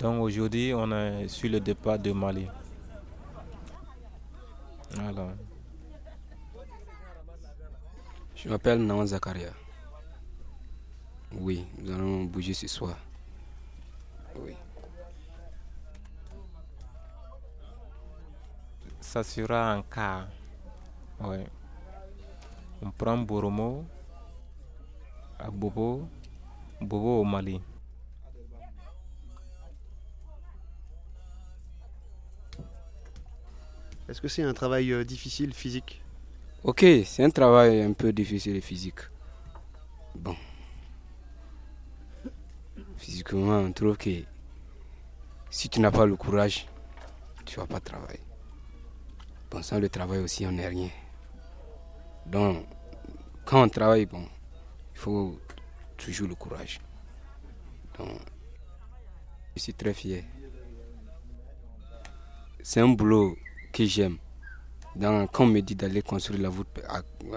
Donc aujourd'hui, on est sur le départ de Mali. Voilà. Je m'appelle Nawan Zakaria. Oui, nous allons bouger ce soir. Oui. Ça sera un cas. Oui. On prend Boromo à Bobo, Bobo au Mali. Est-ce que c'est un travail euh, difficile, physique? Ok, c'est un travail un peu difficile et physique. Bon. Physiquement, on trouve que si tu n'as pas le courage, tu vas pas travailler. Bon, sans le travail aussi, on n'est rien. Donc, quand on travaille, bon, il faut toujours le courage. Donc, je suis très fier. C'est un boulot que j'aime. Quand on me dit d'aller construire la voûte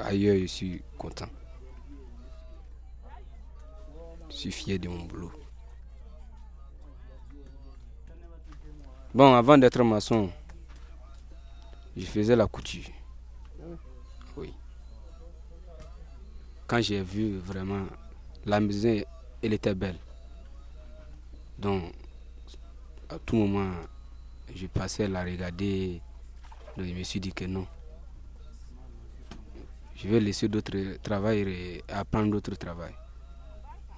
ailleurs, je suis content. Je suis fier de mon boulot. Bon, avant d'être maçon, je faisais la couture. Oui. Quand j'ai vu vraiment la maison, elle était belle. Donc, à tout moment, je passais à la regarder. Donc, je me suis dit que non. Je vais laisser d'autres travail et apprendre d'autres travail.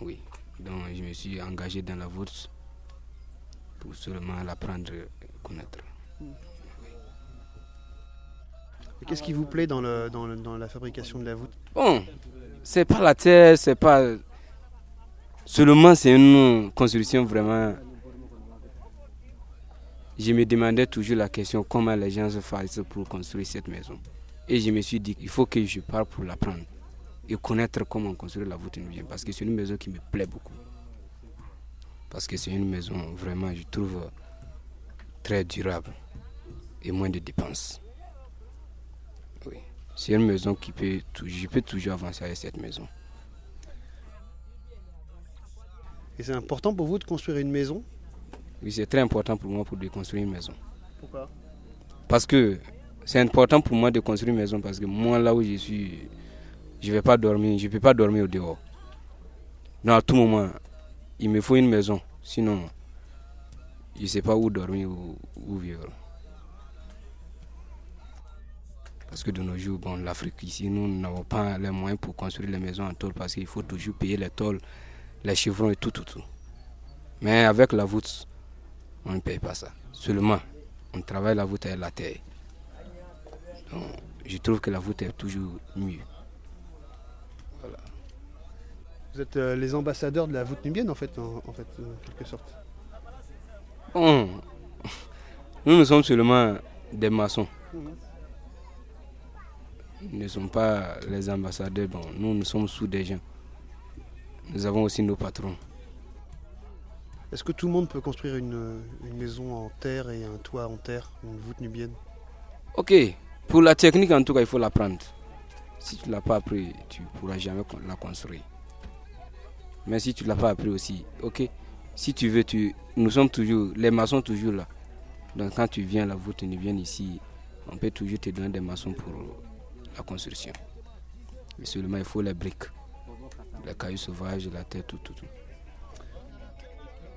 Oui. Donc, je me suis engagé dans la voûte pour seulement l'apprendre et connaître. Qu'est-ce qui vous plaît dans, le, dans, le- dans la fabrication de la voûte? Bon, c'est pas la terre, c'est pas. Seulement, c'est une construction vraiment. Je me demandais toujours la question comment les gens se font pour construire cette maison. Et je me suis dit il faut que je parte pour l'apprendre et connaître comment construire la voûte nubienne parce que c'est une maison qui me plaît beaucoup. Parce que c'est une maison vraiment, je trouve, très durable et moins de dépenses. Oui. C'est une maison qui peut, je peux toujours avancer avec cette maison. Et c'est important pour vous de construire une maison? Oui, c'est très important pour moi pour de construire une maison. Pourquoi? Parce que c'est important pour moi de construire une maison parce que moi, là où je suis, je ne vais pas dormir, je ne peux pas dormir au dehors. Non, à tout moment, il me faut une maison. Sinon, je ne sais pas où dormir ou où vivre. Parce que de nos jours, bon, l'Afrique ici, nous n'avons pas les moyens pour construire les maisons en tôle parce qu'il faut toujours payer les tôles, les chevrons et tout, tout, tout. Mais avec la voûte, on ne paye pas ça. Seulement, on travaille la voûte avec la terre. Donc, je trouve que la voûte est toujours mieux. Vous êtes euh, les ambassadeurs de la voûte nubienne en fait, en, en fait, en quelque sorte. Bon, nous, nous sommes seulement des maçons. Nous ne sommes pas les ambassadeurs. Bon, nous, nous sommes sous des gens. Nous avons aussi nos patrons. Est-ce que tout le monde peut construire une, maison en terre et un toit en terre, une voûte nubienne? Ok, pour la technique, en tout cas, il faut l'apprendre. Si tu ne l'as pas appris, tu ne pourras jamais la construire. Mais si tu ne l'as pas appris aussi, ok, si tu veux, tu, nous sommes toujours, les maçons toujours là. Donc quand tu viens, la voûte vient ici, on peut toujours te donner des maçons pour la construction. Mais seulement, il faut les briques, les cailloux sauvages, la terre, tout, tout, tout.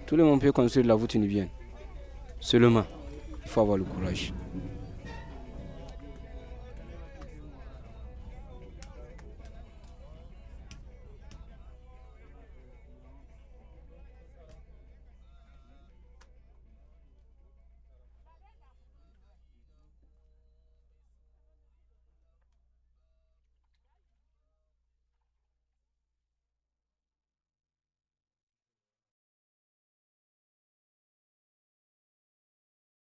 Tout le monde peut construire la voûte nubienne. Seulement, il faut avoir le courage.